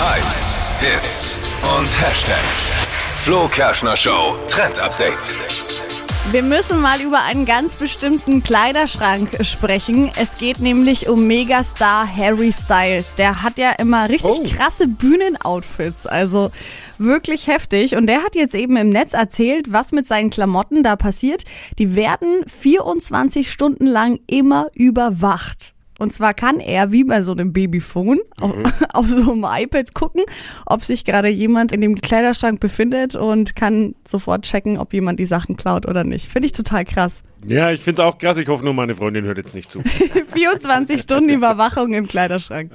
Hypes, Hits und Hashtags. Flo Kerschner Show Trend Update. Wir müssen mal über einen ganz bestimmten Kleiderschrank sprechen. Es geht nämlich um Megastar Harry Styles. Der hat ja immer richtig Oh. krasse Bühnenoutfits, also wirklich heftig. Und der hat jetzt eben im Netz erzählt, was mit seinen Klamotten da passiert. Die werden 24 Stunden lang immer überwacht. Und zwar kann er, wie bei so einem Babyphone, auf, auf so einem iPad gucken, ob sich gerade jemand in dem Kleiderschrank befindet und kann sofort checken, ob jemand die Sachen klaut oder nicht. Finde ich total krass. Ja, ich finde es auch krass. Ich hoffe nur, meine Freundin hört jetzt nicht zu. 24 Stunden Überwachung im Kleiderschrank.